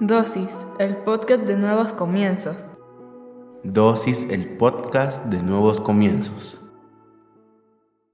Dosis, el podcast de nuevos comienzos. Dosis, el podcast de nuevos comienzos.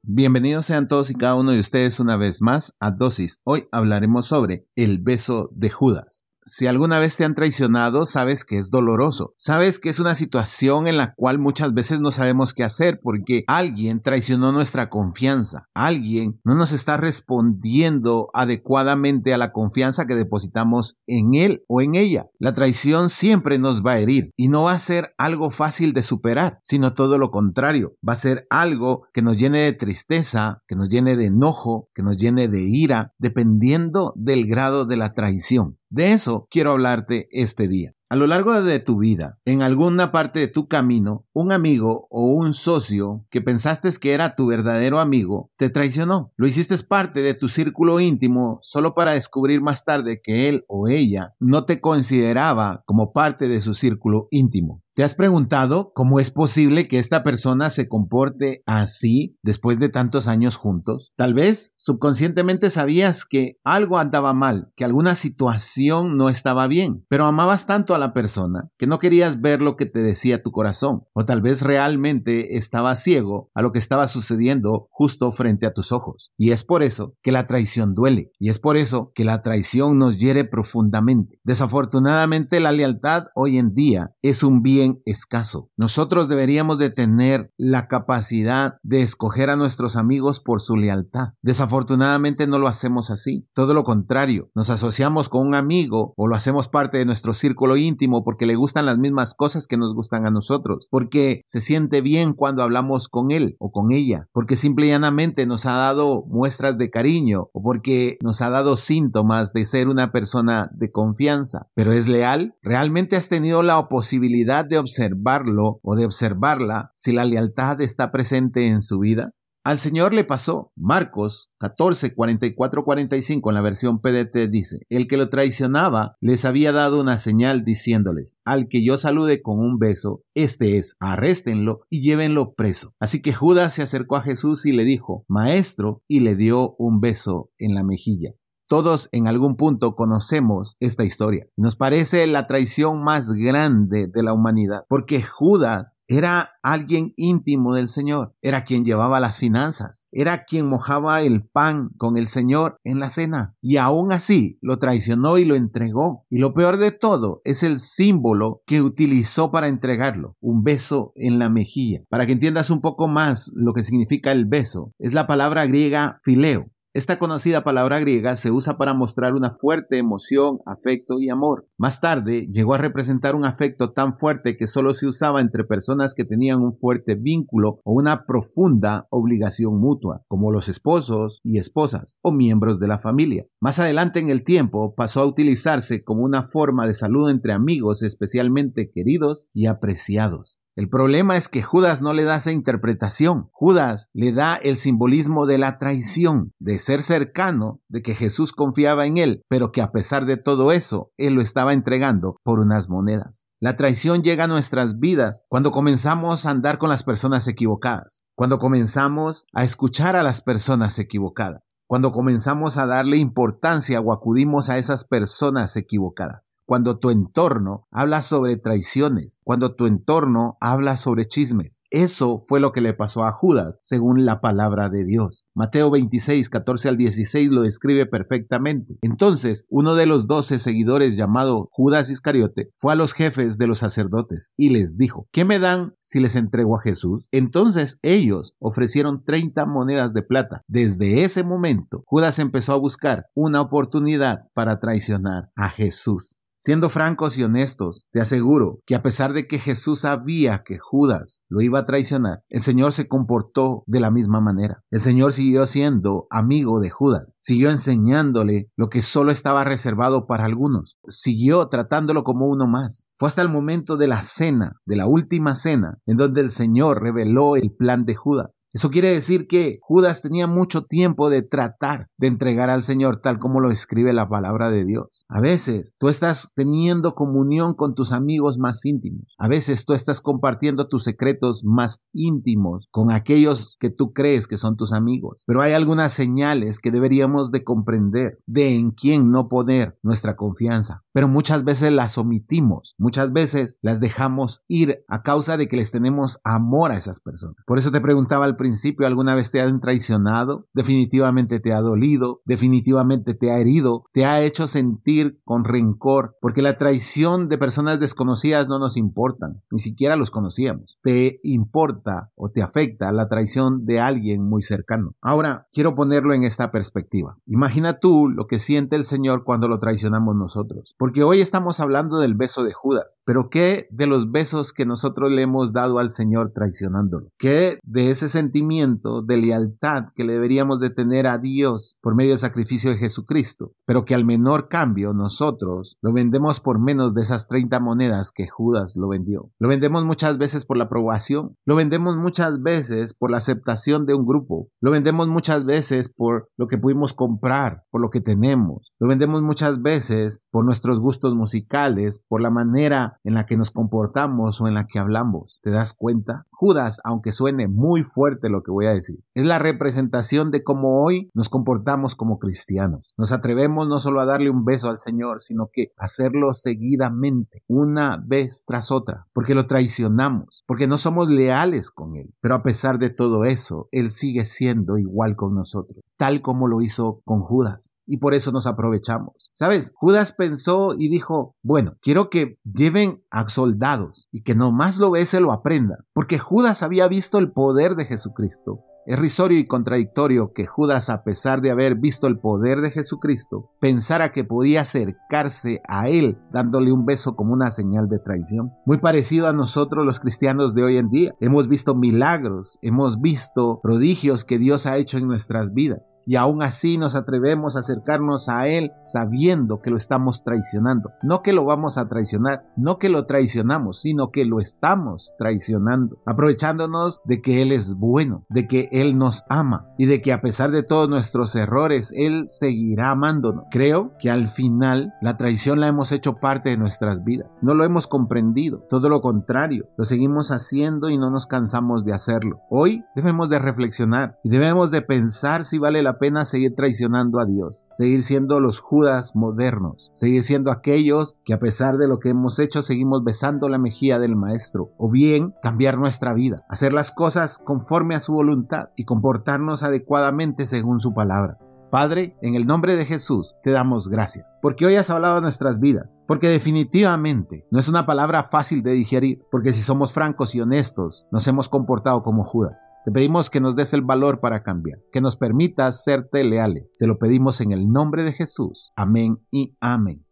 Bienvenidos sean todos y cada uno de ustedes una vez más a Dosis. Hoy hablaremos sobre el beso de Judas. Si alguna vez te han traicionado, sabes que es doloroso. Sabes que es una situación en la cual muchas veces no sabemos qué hacer porque alguien traicionó nuestra confianza. Alguien no nos está respondiendo adecuadamente a la confianza que depositamos en él o en ella. La traición siempre nos va a herir y no va a ser algo fácil de superar, sino todo lo contrario. Va a ser algo que nos llene de tristeza, que nos llene de enojo, que nos llene de ira, dependiendo del grado de la traición. De eso quiero hablarte este día. A lo largo de tu vida, en alguna parte de tu camino, un amigo o un socio que pensaste que era tu verdadero amigo te traicionó. Lo hiciste parte de tu círculo íntimo solo para descubrir más tarde que él o ella no te consideraba como parte de su círculo íntimo. ¿Te has preguntado cómo es posible que esta persona se comporte así después de tantos años juntos? Tal vez subconscientemente sabías que algo andaba mal, que alguna situación no estaba bien, pero amabas tanto a la persona que no querías ver lo que te decía tu corazón, o tal vez realmente estabas ciego a lo que estaba sucediendo justo frente a tus ojos. Y es por eso que la traición duele, y es por eso que la traición nos hiere profundamente. Desafortunadamente la lealtad hoy en día es un bien escaso. Nosotros deberíamos de tener la capacidad de escoger a nuestros amigos por su lealtad. Desafortunadamente no lo hacemos así. Todo lo contrario, nos asociamos con un amigo o lo hacemos parte de nuestro círculo íntimo porque le gustan las mismas cosas que nos gustan a nosotros, porque se siente bien cuando hablamos con él o con ella, porque simple y llanamente nos ha dado muestras de cariño o porque nos ha dado síntomas de ser una persona de confianza. Pero es leal, realmente has tenido la posibilidad de observarlo o de observarla si la lealtad está presente en su vida? Al Señor le pasó. Marcos 14, 44, 45 en la versión PDT dice, el que lo traicionaba les había dado una señal diciéndoles, al que yo salude con un beso, este es, arréstenlo y llévenlo preso. Así que Judas se acercó a Jesús y le dijo, Maestro, y le dio un beso en la mejilla. Todos en algún punto conocemos esta historia. Nos parece la traición más grande de la humanidad, porque Judas era alguien íntimo del Señor, era quien llevaba las finanzas, era quien mojaba el pan con el Señor en la cena, y aún así lo traicionó y lo entregó. Y lo peor de todo es el símbolo que utilizó para entregarlo, un beso en la mejilla. Para que entiendas un poco más lo que significa el beso, es la palabra griega fileo, esta conocida palabra griega se usa para mostrar una fuerte emoción, afecto y amor. Más tarde llegó a representar un afecto tan fuerte que solo se usaba entre personas que tenían un fuerte vínculo o una profunda obligación mutua, como los esposos y esposas o miembros de la familia. Más adelante en el tiempo pasó a utilizarse como una forma de saludo entre amigos especialmente queridos y apreciados. El problema es que Judas no le da esa interpretación. Judas le da el simbolismo de la traición, de ser cercano, de que Jesús confiaba en él, pero que a pesar de todo eso, él lo estaba entregando por unas monedas. La traición llega a nuestras vidas cuando comenzamos a andar con las personas equivocadas, cuando comenzamos a escuchar a las personas equivocadas, cuando comenzamos a darle importancia o acudimos a esas personas equivocadas cuando tu entorno habla sobre traiciones, cuando tu entorno habla sobre chismes. Eso fue lo que le pasó a Judas, según la palabra de Dios. Mateo 26, 14 al 16 lo describe perfectamente. Entonces, uno de los doce seguidores llamado Judas Iscariote fue a los jefes de los sacerdotes y les dijo, ¿qué me dan si les entrego a Jesús? Entonces ellos ofrecieron 30 monedas de plata. Desde ese momento, Judas empezó a buscar una oportunidad para traicionar a Jesús. Siendo francos y honestos, te aseguro que a pesar de que Jesús sabía que Judas lo iba a traicionar, el Señor se comportó de la misma manera. El Señor siguió siendo amigo de Judas, siguió enseñándole lo que solo estaba reservado para algunos, siguió tratándolo como uno más. Fue hasta el momento de la cena, de la última cena, en donde el Señor reveló el plan de Judas. Eso quiere decir que Judas tenía mucho tiempo de tratar de entregar al Señor tal como lo escribe la palabra de Dios. A veces tú estás teniendo comunión con tus amigos más íntimos. A veces tú estás compartiendo tus secretos más íntimos con aquellos que tú crees que son tus amigos. Pero hay algunas señales que deberíamos de comprender de en quién no poner nuestra confianza. Pero muchas veces las omitimos, muchas veces las dejamos ir a causa de que les tenemos amor a esas personas. Por eso te preguntaba al principio, ¿alguna vez te han traicionado? Definitivamente te ha dolido, definitivamente te ha herido, te ha hecho sentir con rencor, porque la traición de personas desconocidas no nos importan, ni siquiera los conocíamos. Te importa o te afecta la traición de alguien muy cercano. Ahora, quiero ponerlo en esta perspectiva. Imagina tú lo que siente el Señor cuando lo traicionamos nosotros, porque hoy estamos hablando del beso de Judas, pero ¿qué de los besos que nosotros le hemos dado al Señor traicionándolo? ¿Qué de ese sentimiento de lealtad que le deberíamos de tener a Dios por medio del sacrificio de Jesucristo, pero que al menor cambio nosotros lo vendemos por menos de esas 30 monedas que Judas lo vendió? Lo vendemos muchas veces por la aprobación, lo vendemos muchas veces por la aceptación de un grupo, lo vendemos muchas veces por lo que pudimos comprar, por lo que tenemos, lo vendemos muchas veces por nuestros gustos musicales, por la manera en la que nos comportamos o en la que hablamos. ¿Te das cuenta? Judas, aunque suene muy fuerte lo que voy a decir, es la representación de cómo hoy nos comportamos como cristianos. Nos atrevemos no solo a darle un beso al Señor, sino que hacerlo seguidamente, una vez tras otra, porque lo traicionamos, porque no somos leales con Él. Pero a pesar de todo eso, Él sigue siendo igual con nosotros, tal como lo hizo con Judas y por eso nos aprovechamos. ¿Sabes? Judas pensó y dijo, bueno, quiero que lleven a soldados y que nomás lo ve se lo aprenda, porque Judas había visto el poder de Jesucristo es risorio y contradictorio que Judas, a pesar de haber visto el poder de Jesucristo, pensara que podía acercarse a él dándole un beso como una señal de traición. Muy parecido a nosotros los cristianos de hoy en día. Hemos visto milagros, hemos visto prodigios que Dios ha hecho en nuestras vidas y aún así nos atrevemos a acercarnos a Él sabiendo que lo estamos traicionando. No que lo vamos a traicionar, no que lo traicionamos, sino que lo estamos traicionando, aprovechándonos de que Él es bueno, de que él nos ama y de que a pesar de todos nuestros errores, Él seguirá amándonos. Creo que al final la traición la hemos hecho parte de nuestras vidas. No lo hemos comprendido, todo lo contrario, lo seguimos haciendo y no nos cansamos de hacerlo. Hoy debemos de reflexionar y debemos de pensar si vale la pena seguir traicionando a Dios, seguir siendo los Judas modernos, seguir siendo aquellos que a pesar de lo que hemos hecho seguimos besando la mejilla del Maestro, o bien cambiar nuestra vida, hacer las cosas conforme a su voluntad y comportarnos adecuadamente según su palabra. Padre, en el nombre de Jesús te damos gracias, porque hoy has hablado de nuestras vidas, porque definitivamente no es una palabra fácil de digerir, porque si somos francos y honestos, nos hemos comportado como Judas. Te pedimos que nos des el valor para cambiar, que nos permitas serte leales. Te lo pedimos en el nombre de Jesús. Amén y amén.